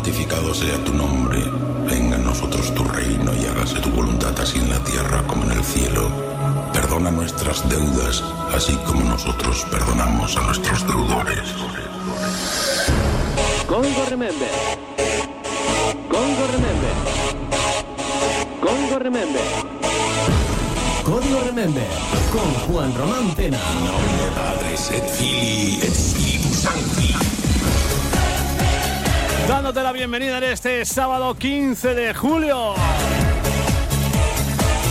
santificado sea tu nombre, venga a nosotros tu reino y hágase tu voluntad así en la tierra como en el cielo. Perdona nuestras deudas, así como nosotros perdonamos a nuestros deudores. Congo Remember. Congo Remember. Congo Remember. Código Remember con Juan Román Pena. Nombre Padre, et Filii, et Spiritus Sancti. Dándote la bienvenida en este sábado 15 de julio.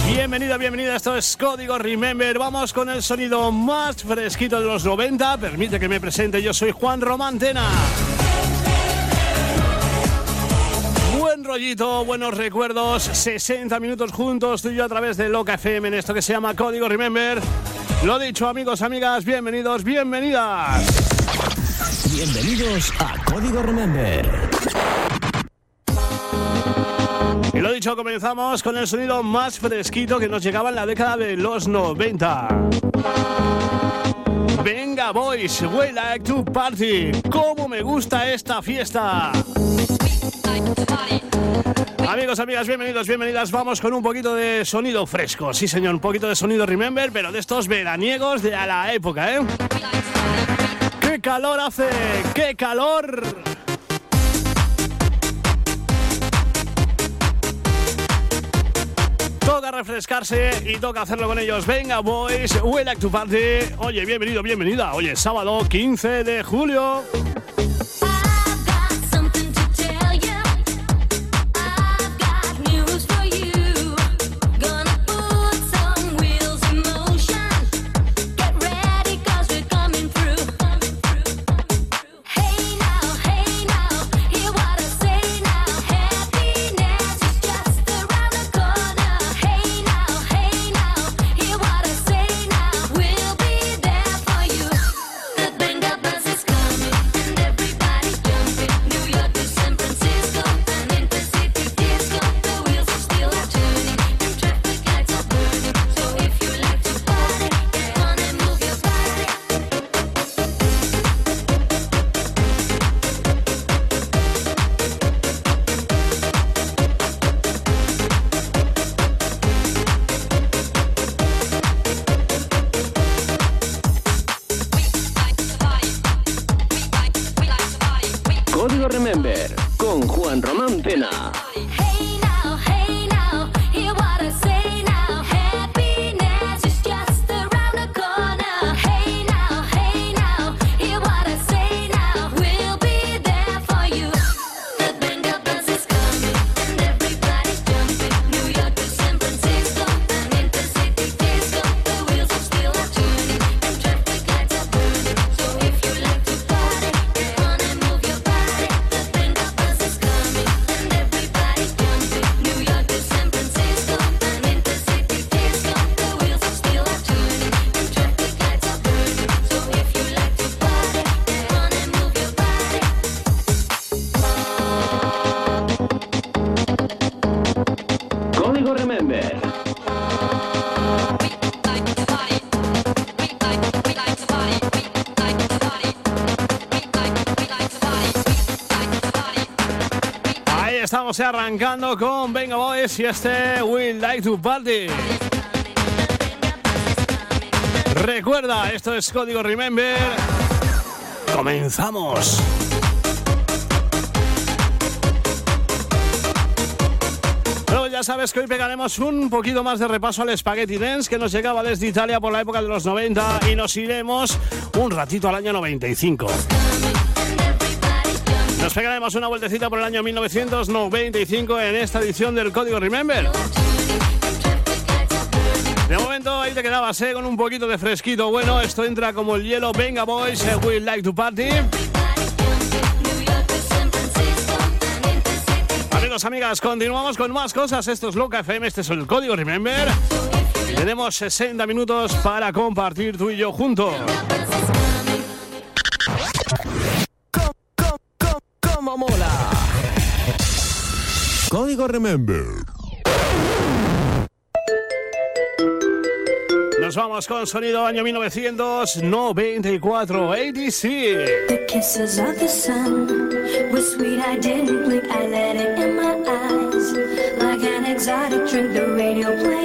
Bienvenida, bienvenida, esto es Código Remember. Vamos con el sonido más fresquito de los 90. Permite que me presente, yo soy Juan Romantena. Buen rollito, buenos recuerdos, 60 minutos juntos tú y yo a través de Loca FM en esto que se llama Código Remember. Lo dicho, amigos, amigas, bienvenidos, bienvenidas. Bienvenidos a Código Remember. Y lo dicho, comenzamos con el sonido más fresquito que nos llegaba en la década de los 90. Venga, boys, we like to party. ¿Cómo me gusta esta fiesta? Amigos, amigas, bienvenidos, bienvenidas. Vamos con un poquito de sonido fresco. Sí, señor, un poquito de sonido Remember, pero de estos veraniegos de a la época, ¿eh? ¡Qué calor hace! ¡Qué calor! Toca refrescarse y toca hacerlo con ellos. Venga, boys, we like to party. Oye, bienvenido, bienvenida. Oye, sábado 15 de julio. Arrancando con Venga Boys y este We Like to Party. Recuerda, esto es Código Remember. Comenzamos. Pero ya sabes que hoy pegaremos un poquito más de repaso al Spaghetti Dance que nos llegaba desde Italia por la época de los 90 y nos iremos un ratito al año 95. Nos pegaremos una vueltecita por el año 1995 en esta edición del Código Remember. De momento ahí te quedabas ¿eh? con un poquito de fresquito. Bueno, esto entra como el hielo. Venga, boys, eh, we like to party. Amigos, amigas, continuamos con más cosas. Esto es Loca FM, este es el Código Remember. Tenemos 60 minutos para compartir tú y yo juntos. Código Remember. Nos vamos con sonido año 1994, ADC. The kisses of the sun were sweet. I didn't blink. I let it in my eyes. Like an exotic drink, the radio playing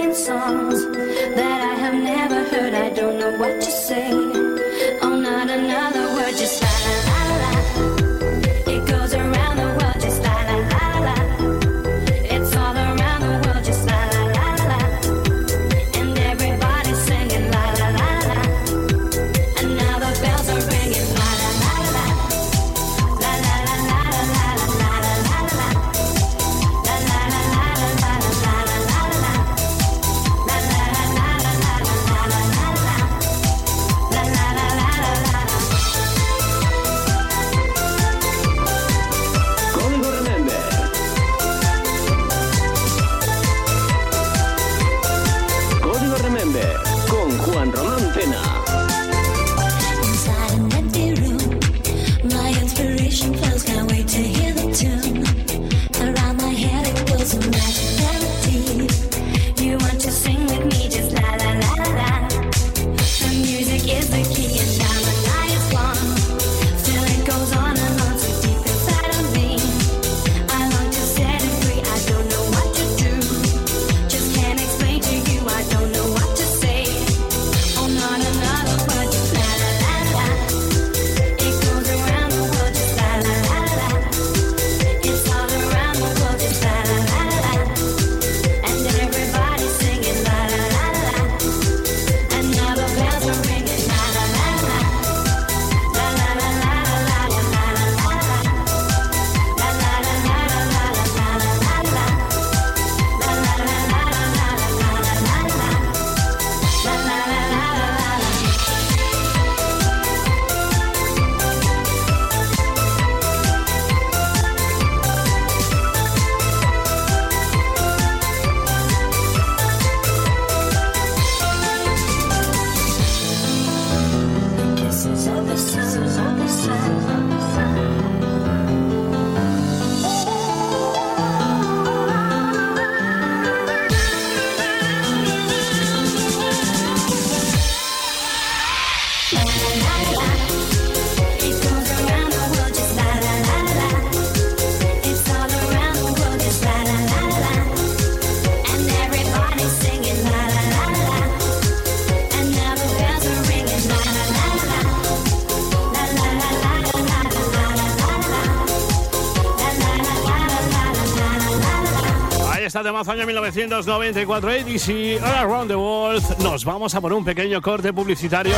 temazo año 1994, ADC, All Around the World. Nos vamos a por un pequeño corte publicitario.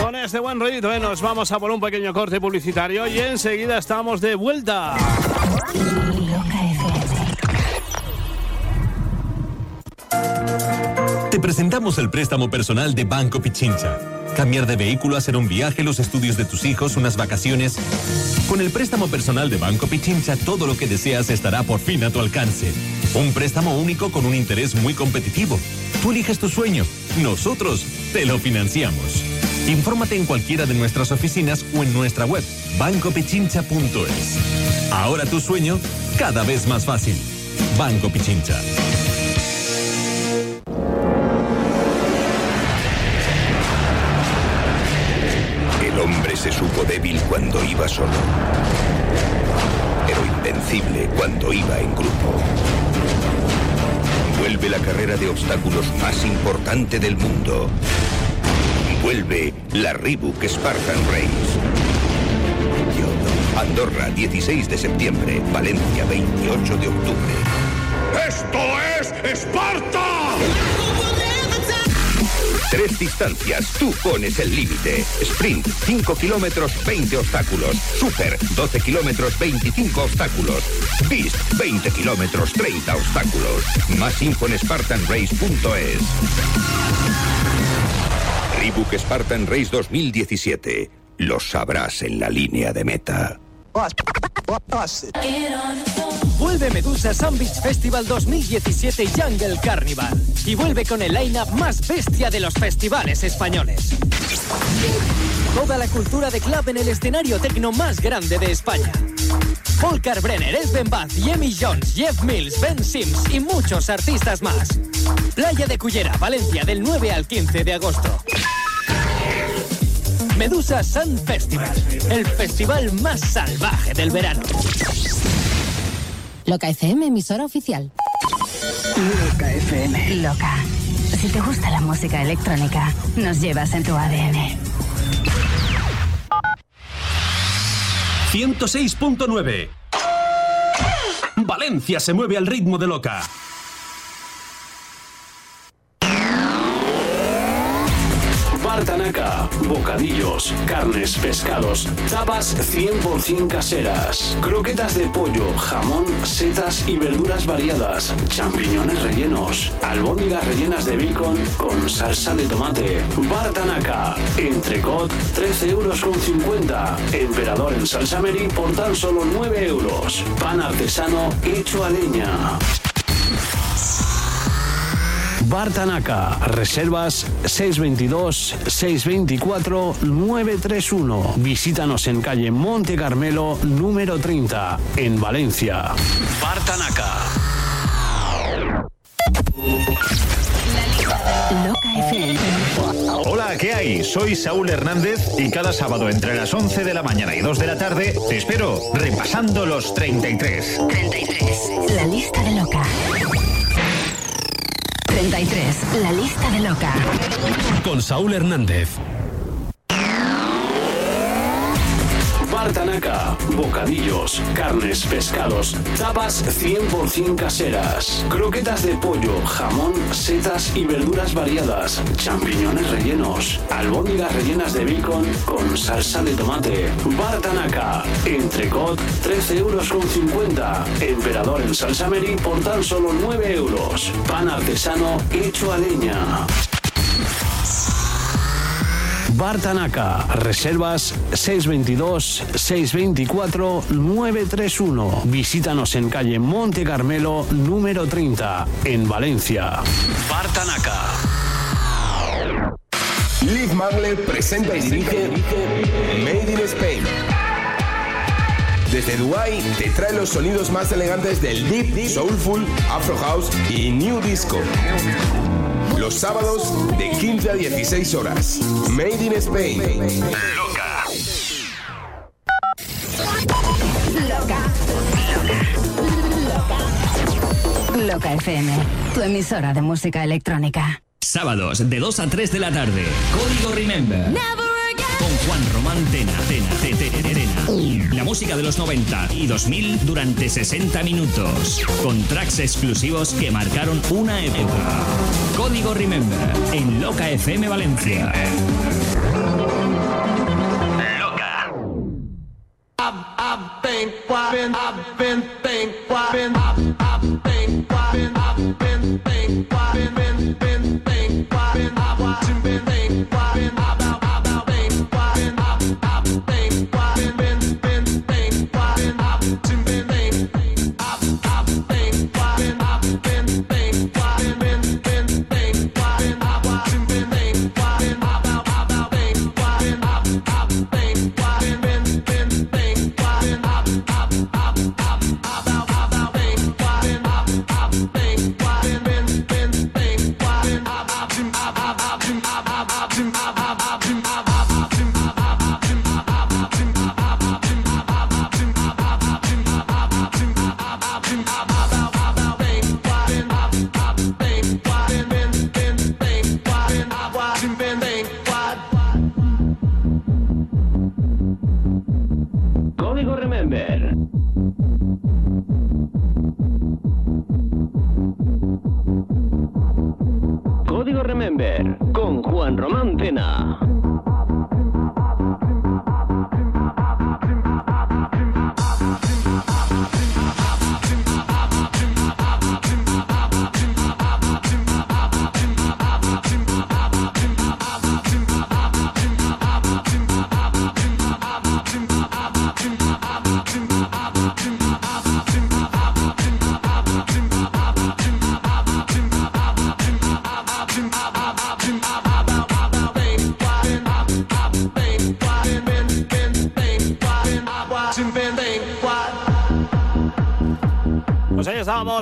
Con este buen rollito, ¿eh? nos vamos a por un pequeño corte publicitario y enseguida estamos de vuelta. Te presentamos el préstamo personal de Banco Pichincha. Cambiar de vehículo, hacer un viaje, los estudios de tus hijos, unas vacaciones. Con el préstamo personal de Banco Pichincha, todo lo que deseas estará por fin a tu alcance. Un préstamo único con un interés muy competitivo. Tú eliges tu sueño. Nosotros te lo financiamos. Infórmate en cualquiera de nuestras oficinas o en nuestra web, bancopichincha.es. Ahora tu sueño, cada vez más fácil. Banco Pichincha. Se supo débil cuando iba solo, pero invencible cuando iba en grupo. Vuelve la carrera de obstáculos más importante del mundo. Vuelve la Reebok Spartan Race. Andorra, 16 de septiembre. Valencia, 28 de octubre. ¡Esto es Esparta! Tres distancias, tú pones el límite. Sprint, 5 kilómetros, 20 obstáculos. Super, 12 kilómetros, 25 obstáculos. Beast, 20 kilómetros, 30 obstáculos. Más info en spartanrace.es. Reebok Spartan Race 2017. Lo sabrás en la línea de meta. Vuelve Medusa Sun Beach Festival 2017 Jungle Carnival. Y vuelve con el line-up más bestia de los festivales españoles. Toda la cultura de club en el escenario tecno más grande de España. Volker Brenner, Esben Bath, Yemi Jones, Jeff Mills, Ben Sims y muchos artistas más. Playa de Cullera, Valencia, del 9 al 15 de agosto. Medusa Sun Festival, el festival más salvaje del verano. Loca FM, emisora oficial. Loca FM. Loca. Si te gusta la música electrónica, nos llevas en tu ADN. 106.9. Valencia se mueve al ritmo de Loca. Bocadillos, carnes, pescados, tapas 100% caseras, croquetas de pollo, jamón, setas y verduras variadas, champiñones rellenos, albóndigas rellenas de bacon con salsa de tomate. Bar Tanaka, entrecot 13 euros con 50, emperador en salsa meri por tan solo 9 euros, pan artesano hecho a leña. Bar Tanaka, reservas 622-624-931. Visítanos en calle Monte Carmelo, número 30, en Valencia. Bar Tanaka. Loca FM. Hola, ¿qué hay? Soy Saúl Hernández y cada sábado entre las 11 de la mañana y 2 de la tarde te espero repasando los 33. 33. La lista de Loca. 33. La lista de Loca. Con Saúl Hernández. Bar Tanaka, bocadillos, carnes, pescados, tapas 100% caseras, croquetas de pollo, jamón, setas y verduras variadas, champiñones rellenos, albóndigas rellenas de bacon con salsa de tomate. Bar Tanaka, entrecot 13 euros con 50, emperador en salsa meri por tan solo 9 euros, pan artesano hecho a leña. Bar Tanaka, reservas 622-624-931. Visítanos en calle Monte Carmelo, número 30, en Valencia. Bar Tanaka. Liv Mangle presenta y dirige Made in Spain. Desde Dubai te trae los sonidos más elegantes del deep, soulful, afro house y new disco. Los sábados de 15 a 16 horas. Made in Spain. Loca. Loca FM. Tu emisora de música electrónica. Sábados de 2 a 3 de la tarde. Código Remember. Con Juan Román Tena. Tena, te- te- te- Tena. La música de los 90 y 2000 durante 60 minutos. Con tracks exclusivos que marcaron una época. Código Remember. En Loca FM Valencia. Been, I've been,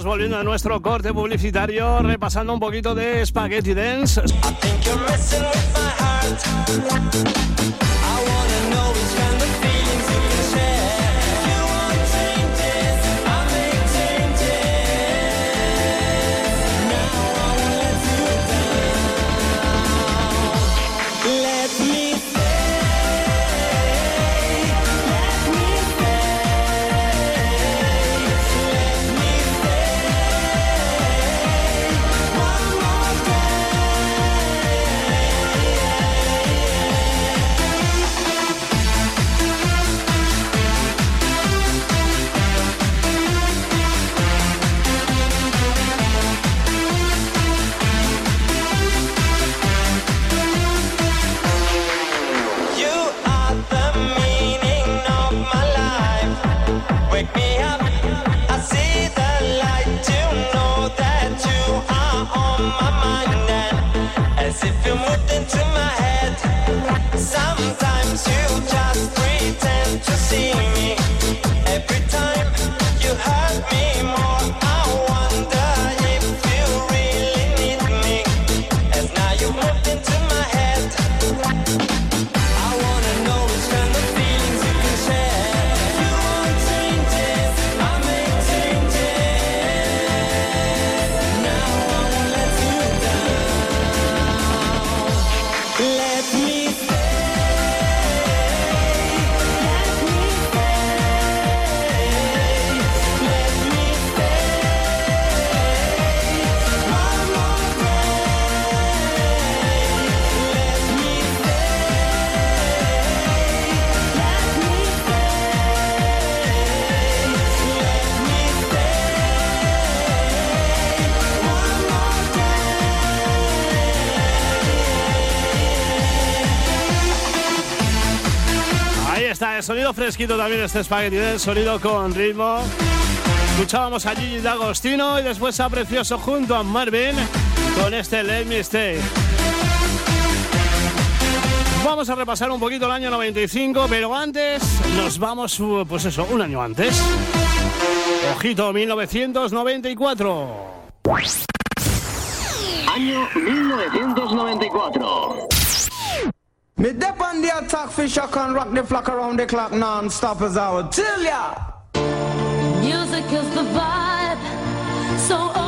volviendo de nuestro corte publicitario, repasando un poquito de Spaghetti Dance. Let sonido fresquito también este Spaghetti Dance, sonido con ritmo. Escuchábamos a Gigi D'Agostino y después a Precioso junto a Marvin con este Let Me Stay. Vamos a repasar un poquito el año 95, pero antes nos vamos, uh, pues eso, un año antes. Ojito, 1994. Año 1994. Me dip on the attack for shock and rock the flock around the clock non-stop as I would tell ya. Music is the vibe, so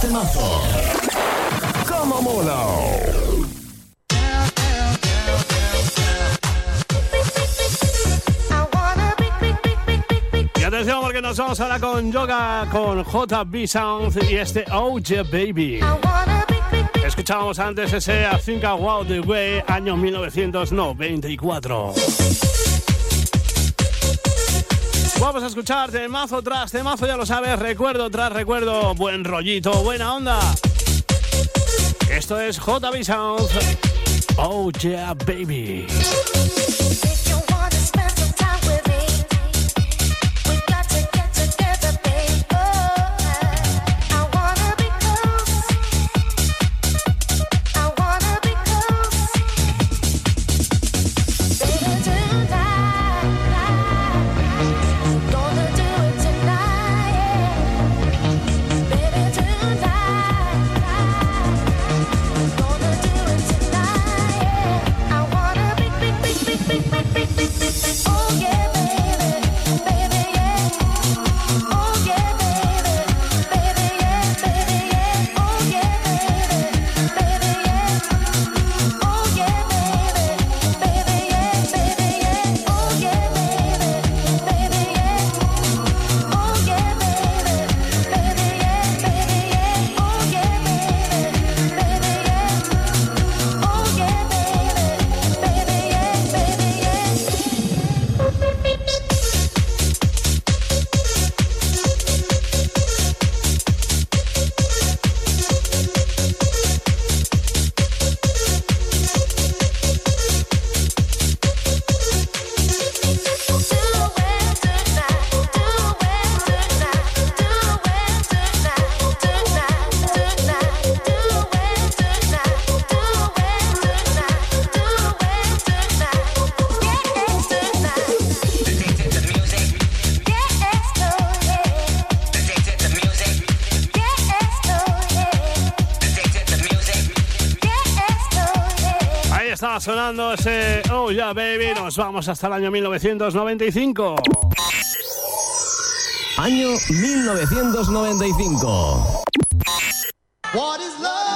Temazo tras temazo. Como mola. Y atención porque nos vamos ahora con Yoga, con JB Sound y este Oh Yeah Baby. Escuchábamos antes ese I Think I The Way, año 1994. Vamos a escuchar temazo tras temazo, ya lo sabes, recuerdo tras recuerdo, buen rollito, buena onda. Esto es JB Sound. Oh Yeah Baby. Estaba sonando ese Oh Yeah Baby. Nos vamos hasta el año 1995. Año 1995. What is love?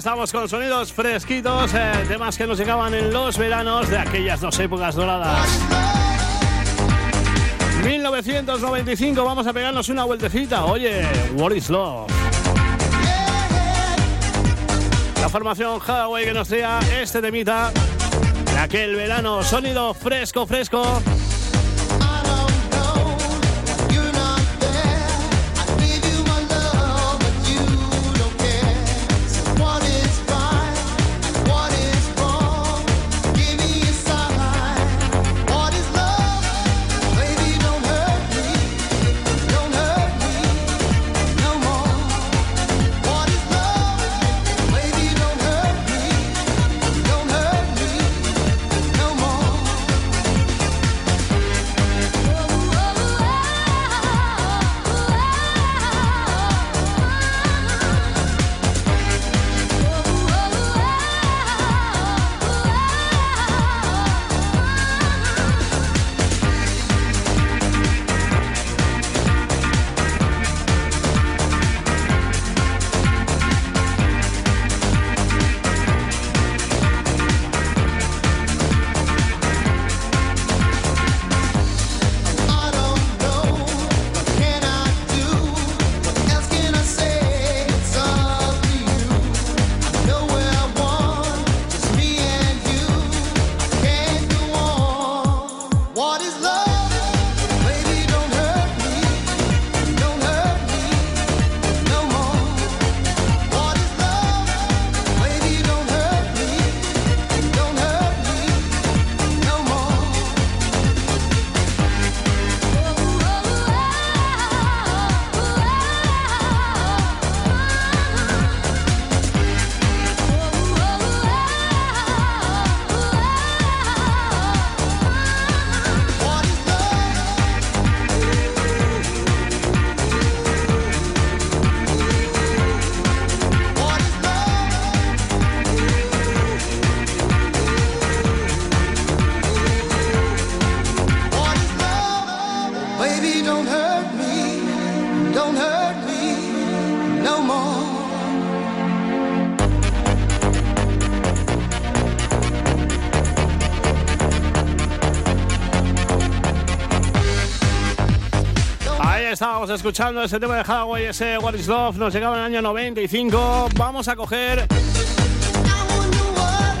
Estamos con sonidos fresquitos, eh, temas que nos llegaban en los veranos de aquellas dos épocas doradas. 1995, vamos a pegarnos una vueltecita. Oye, What is Love? La formación Hathaway que nos traía este temita de aquel verano. Sonido fresco, fresco. escuchando ese tema de Hathaway, ese What is Love, nos llegaba en el año 95. Vamos a coger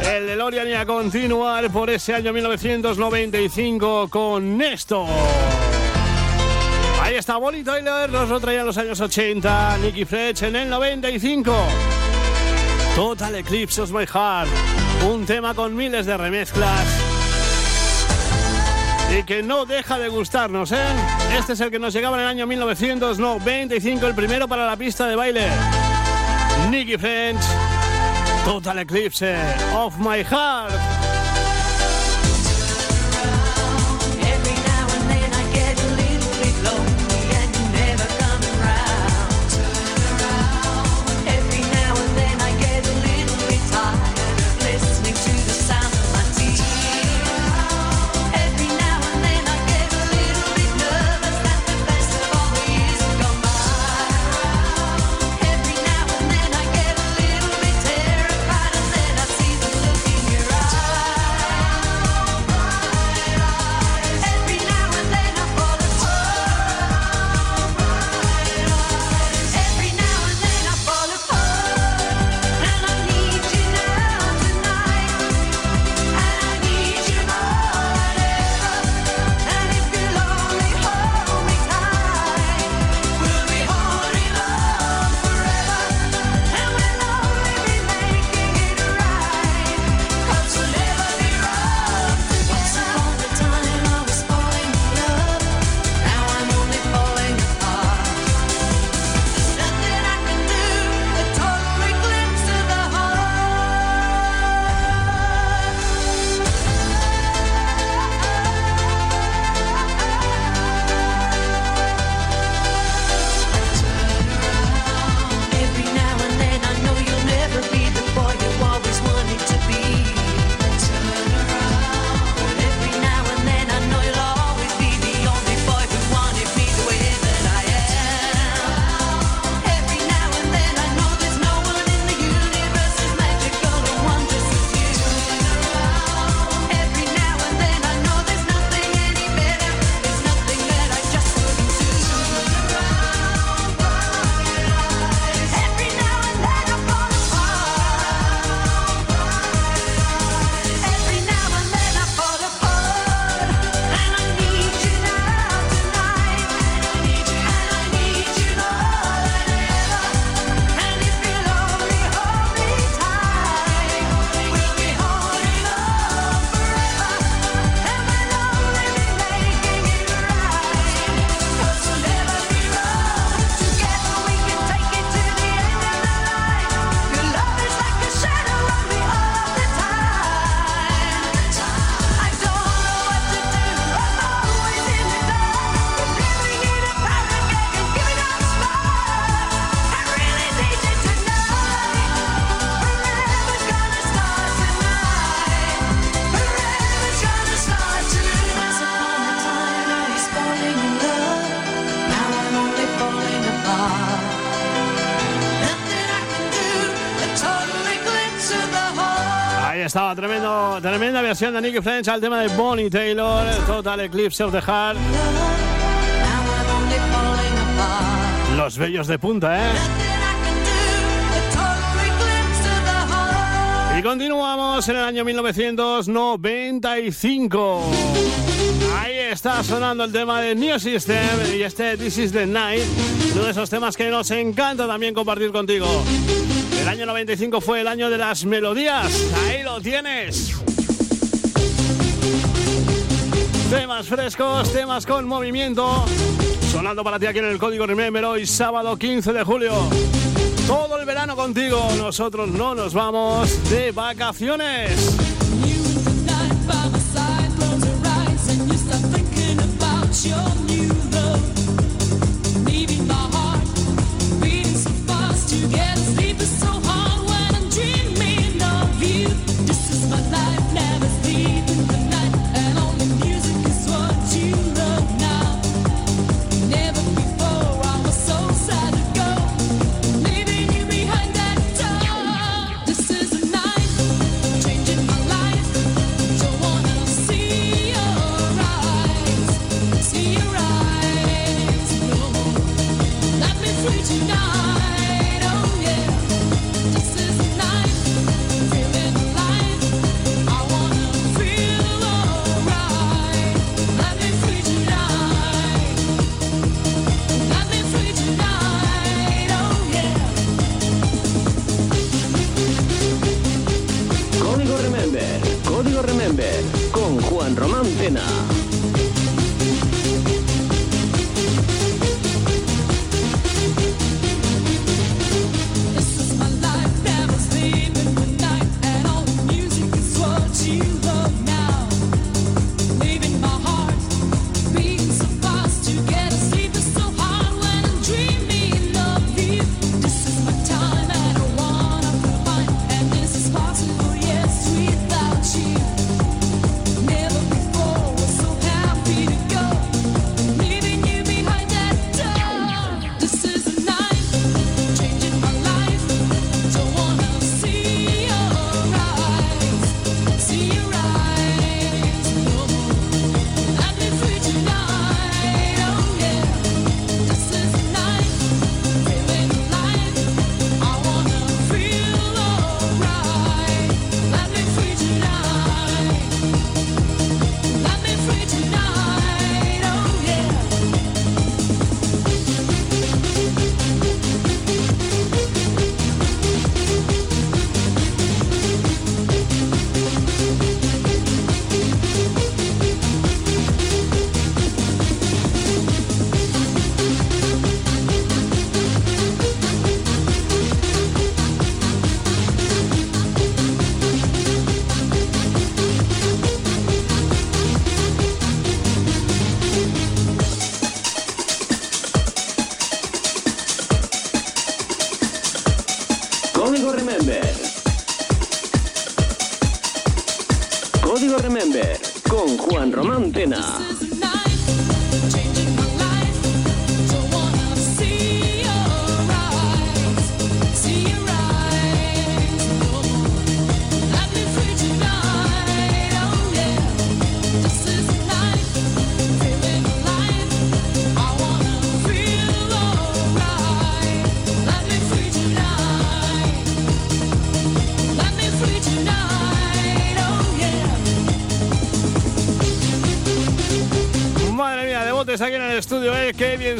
el DeLorean y a continuar por ese año 1995 con esto. Ahí está Bonnie Tyler, nos lo traía en los años 80, Nicky Fletch en el 95. Total Eclipse of My Heart, un tema con miles de remezclas y que no deja de gustarnos, ¿eh? Este es el que nos llegaba en el año 1995, el primero para la pista de baile. Nicky French, Total Eclipse of My Heart. versión de Nicky French al tema de Bonnie Taylor, Total Eclipse of the Heart. Los bellos de punta, ¿eh? Y continuamos en el año 1995. Ahí está sonando el tema de New System y este This is the Night, uno de esos temas que nos encanta también compartir contigo. El año 95 fue el año de las melodías. Ahí lo tienes. Temas frescos, temas con movimiento. Sonando para ti aquí en el Código Remember hoy, sábado 15 de julio. Todo el verano contigo. Nosotros no nos vamos de vacaciones.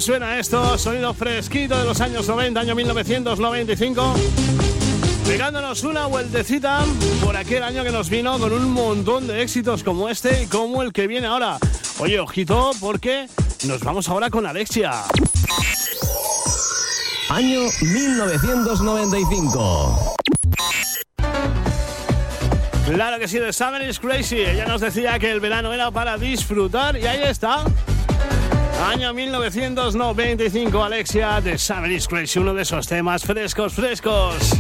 suena esto, sonido fresquito de los años 90, año 1995. Pegándonos una vueltecita por aquel año que nos vino con un montón de éxitos como este y como el que viene ahora. Oye, ojito, porque nos vamos ahora con Alexia. Año 1995. Claro que sí, The Summer is Crazy. Ella nos decía que el verano era para disfrutar y ahí está. Año 1995, Alexia de Summer is Crazy, uno de esos temas frescos, frescos.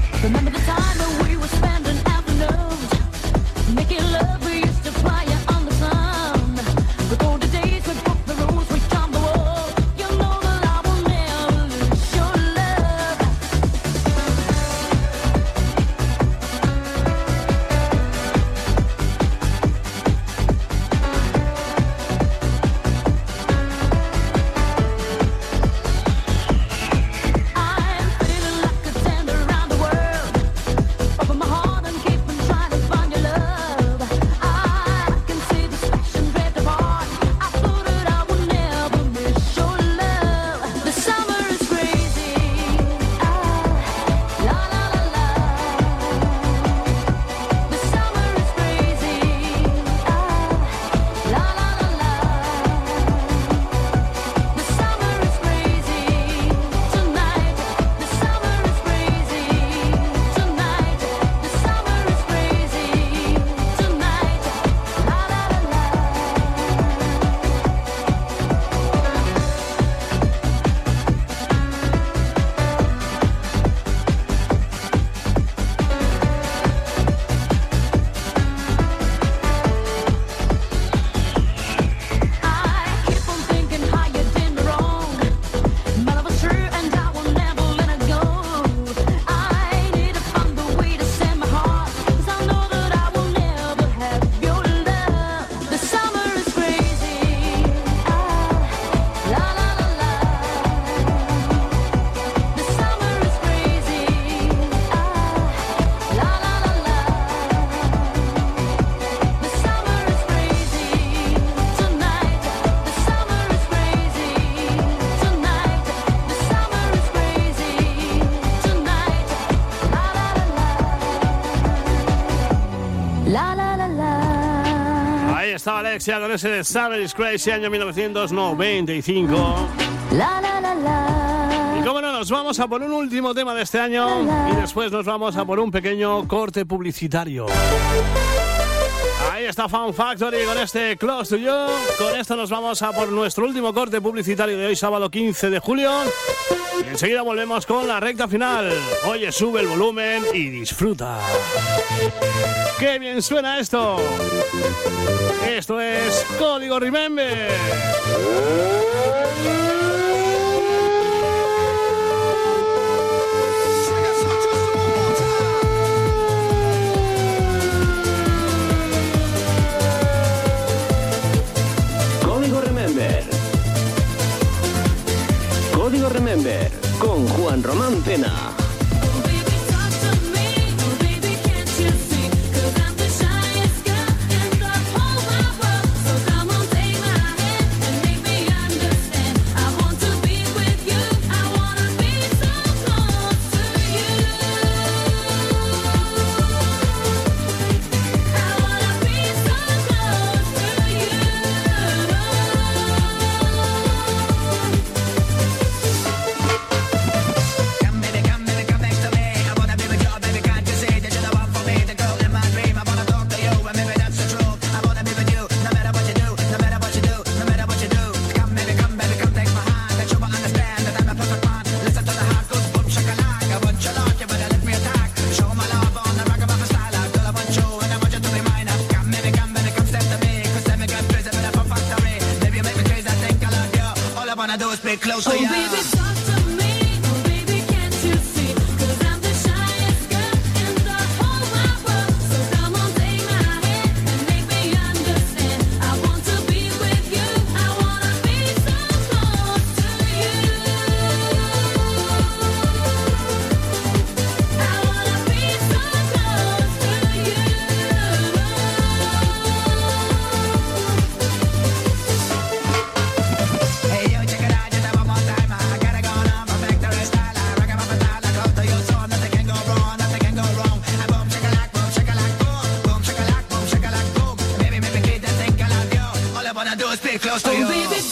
Alexia con ese de is Crazy, año 1995. La la la la. Y cómo no, nos vamos a por un último tema de este año y después nos vamos a por un pequeño corte publicitario. Ahí está Fun Factory con este Close to You. Con esto nos vamos a por nuestro último corte publicitario de hoy, sábado 15 de julio. Y enseguida volvemos con la recta final. Oye, sube el volumen y disfruta. ¡Qué bien suena esto! Esto es Código Remember. Con Juan Román Pena. I wanna do is be close to you. Check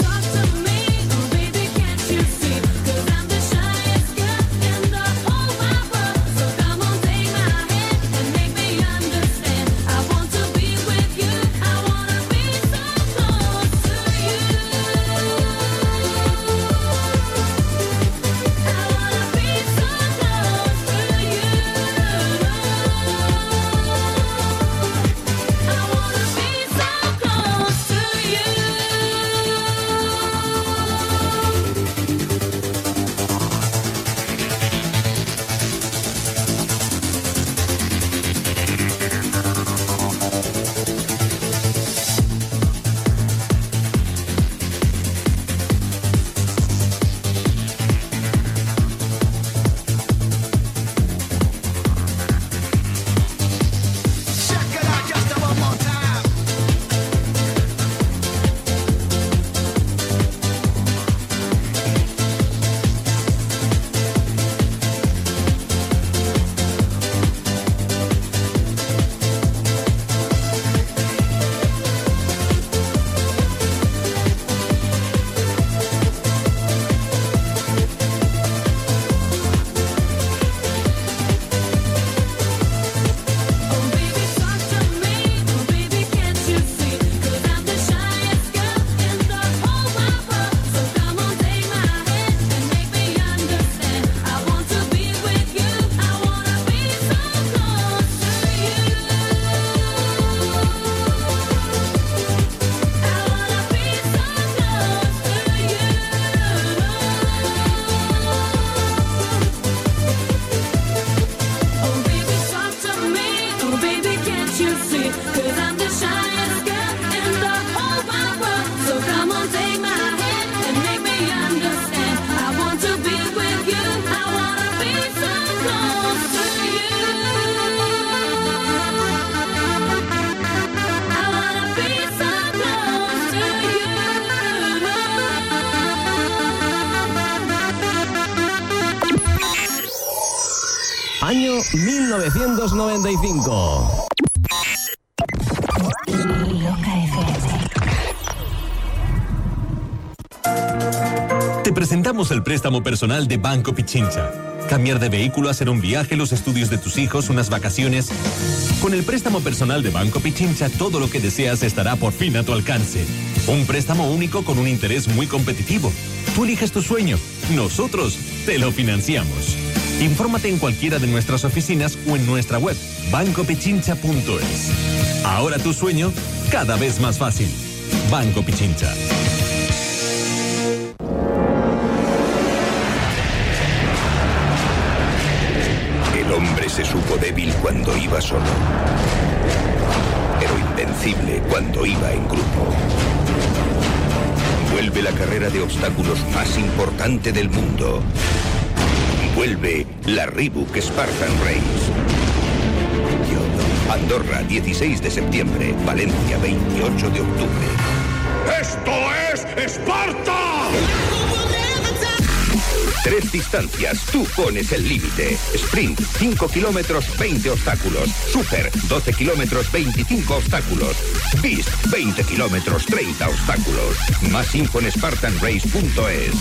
el préstamo personal de Banco Pichincha. Cambiar de vehículo, hacer un viaje, los estudios de tus hijos, unas vacaciones. Con el préstamo personal de Banco Pichincha, todo lo que deseas estará por fin a tu alcance. Un préstamo único con un interés muy competitivo. Tú eliges tu sueño. Nosotros te lo financiamos. Infórmate en cualquiera de nuestras oficinas o en nuestra web, bancopichincha.es. Ahora tu sueño, cada vez más fácil. Banco Pichincha. Se supo débil cuando iba solo, pero invencible cuando iba en grupo. Vuelve la carrera de obstáculos más importante del mundo. Vuelve la Reebok Spartan Race. Andorra, 16 de septiembre. Valencia, 28 de octubre. ¡Esto es Esparta! Tres distancias, tú pones el límite. Sprint, 5 kilómetros, 20 obstáculos. Super, 12 kilómetros, 25 obstáculos. Beast, 20 kilómetros, 30 obstáculos. Más info en spartanrace.es.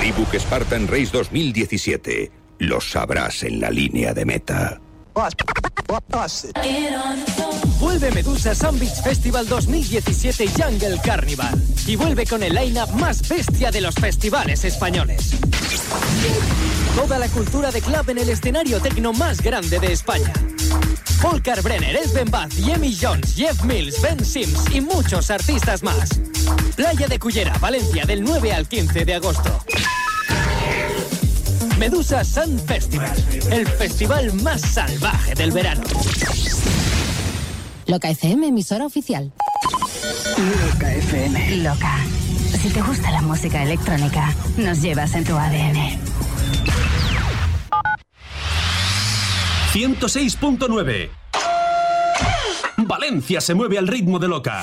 Reebok Spartan Race 2017. Lo sabrás en la línea de meta. Vuelve Medusa Sun Beach Festival 2017 Jungle Carnival y vuelve con el line-up más bestia de los festivales españoles. Toda la cultura de club en el escenario tecno más grande de España. Volker Brenner, Esben Bath, Yemi Jones, Jeff Mills, Ben Sims y muchos artistas más. Playa de Cullera, Valencia, del 9 al 15 de agosto. Medusa Sun Festival, el festival más salvaje del verano. Loca FM, emisora oficial. Loca FM. Loca. Si te gusta la música electrónica, nos llevas en tu ADN. 106.9. Valencia se mueve al ritmo de Loca.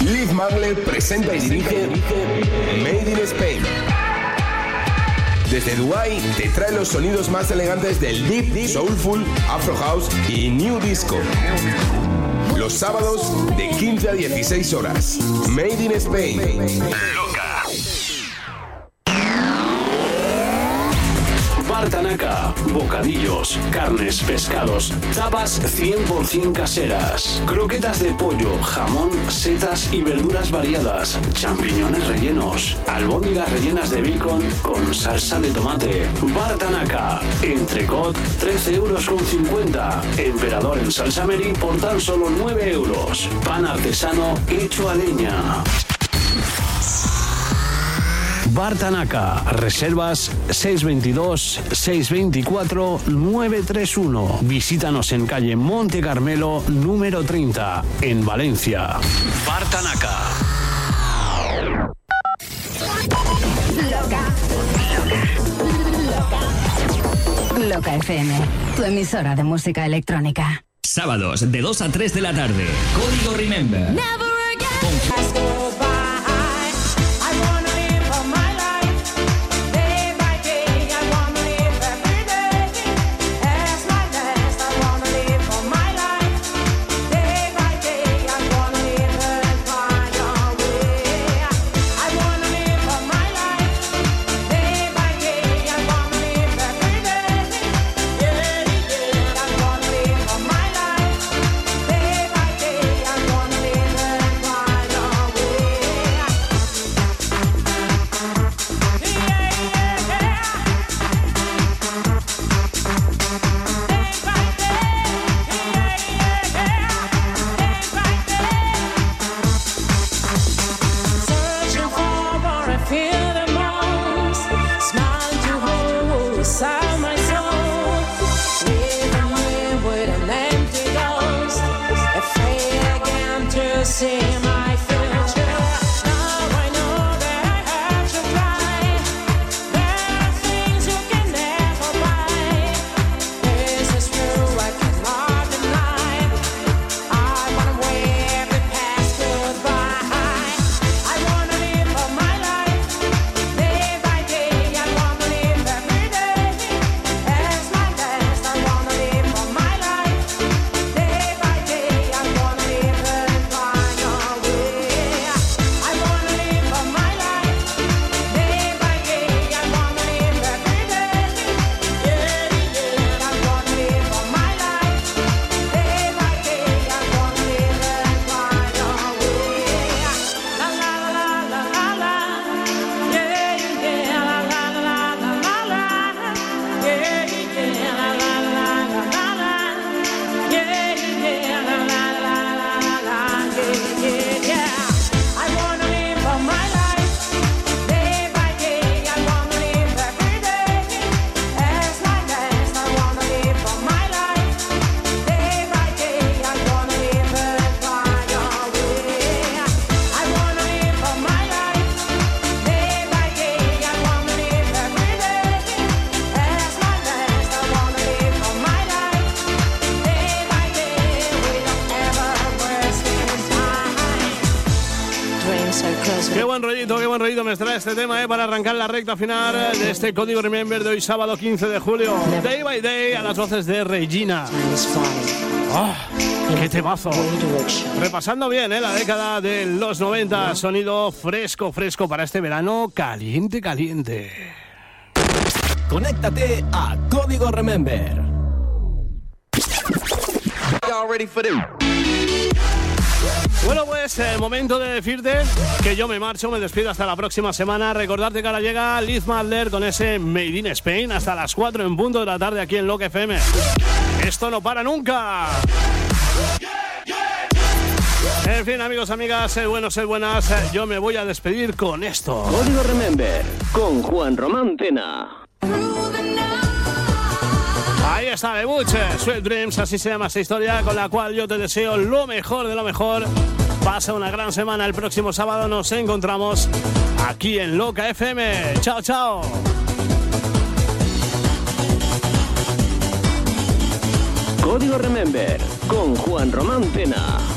Liv Mangle presenta y dirige Made in Spain. Desde Dubai te trae los sonidos más elegantes del deep, soulful, afro house y new disco. Los sábados de 15 a 16 horas. Made in Spain. Bar Bocadillos, carnes, pescados, tapas 100% caseras, croquetas de pollo, jamón, setas y verduras variadas, champiñones rellenos, albóndigas rellenas de bacon con salsa de tomate. Bar Tanaka, entrecot 13 euros con 50, emperador en salsa meri por tan solo 9 euros, pan artesano hecho a leña. Bar Tanaka, reservas 622-624-931. Visítanos en calle Monte Carmelo, número 30, en Valencia. Bar Tanaka. Loca FM, tu emisora de música electrónica. Sábados de 2 a 3 de la tarde. Código Remember. Searching buen rollito me trae este tema, ¿eh? Para arrancar la recta final de este código Remember de hoy, sábado 15 de julio. Day by day a las voces de Regina. ¡Ah! ¡Qué temazo! Repasando bien, ¿eh? La década de los 90. Sonido fresco, fresco para este verano. Caliente, caliente. Conéctate a Código Remember. Bueno, pues el momento de decirte que yo me marcho, me despido hasta la próxima semana. Recordarte que ahora llega Liz Madler con ese Made in Spain hasta las 4 en punto de la tarde aquí en Lock FM. Esto no para nunca. En fin, amigos, amigas, buenos, sed buenas. Yo me voy a despedir con esto. Código Remember con Juan Román. Está, Bebuche, Sweet Dreams, así se llama esta historia, con la cual yo te deseo lo mejor de lo mejor. Pasa una gran semana, el próximo sábado nos encontramos aquí en Loca FM. Chao, chao. Código Remember con Juan Román Pena.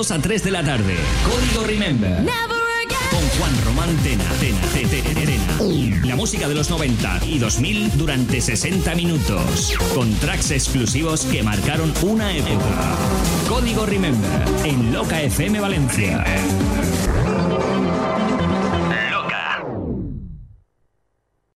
2 a 3 de la tarde. Código Remember. Con Juan Román Tena. Tena, te- te- te- Tena. La música de los 90 y 2000 durante 60 minutos. Con tracks exclusivos que marcaron una época. Código Remember. En Loca FM Valencia.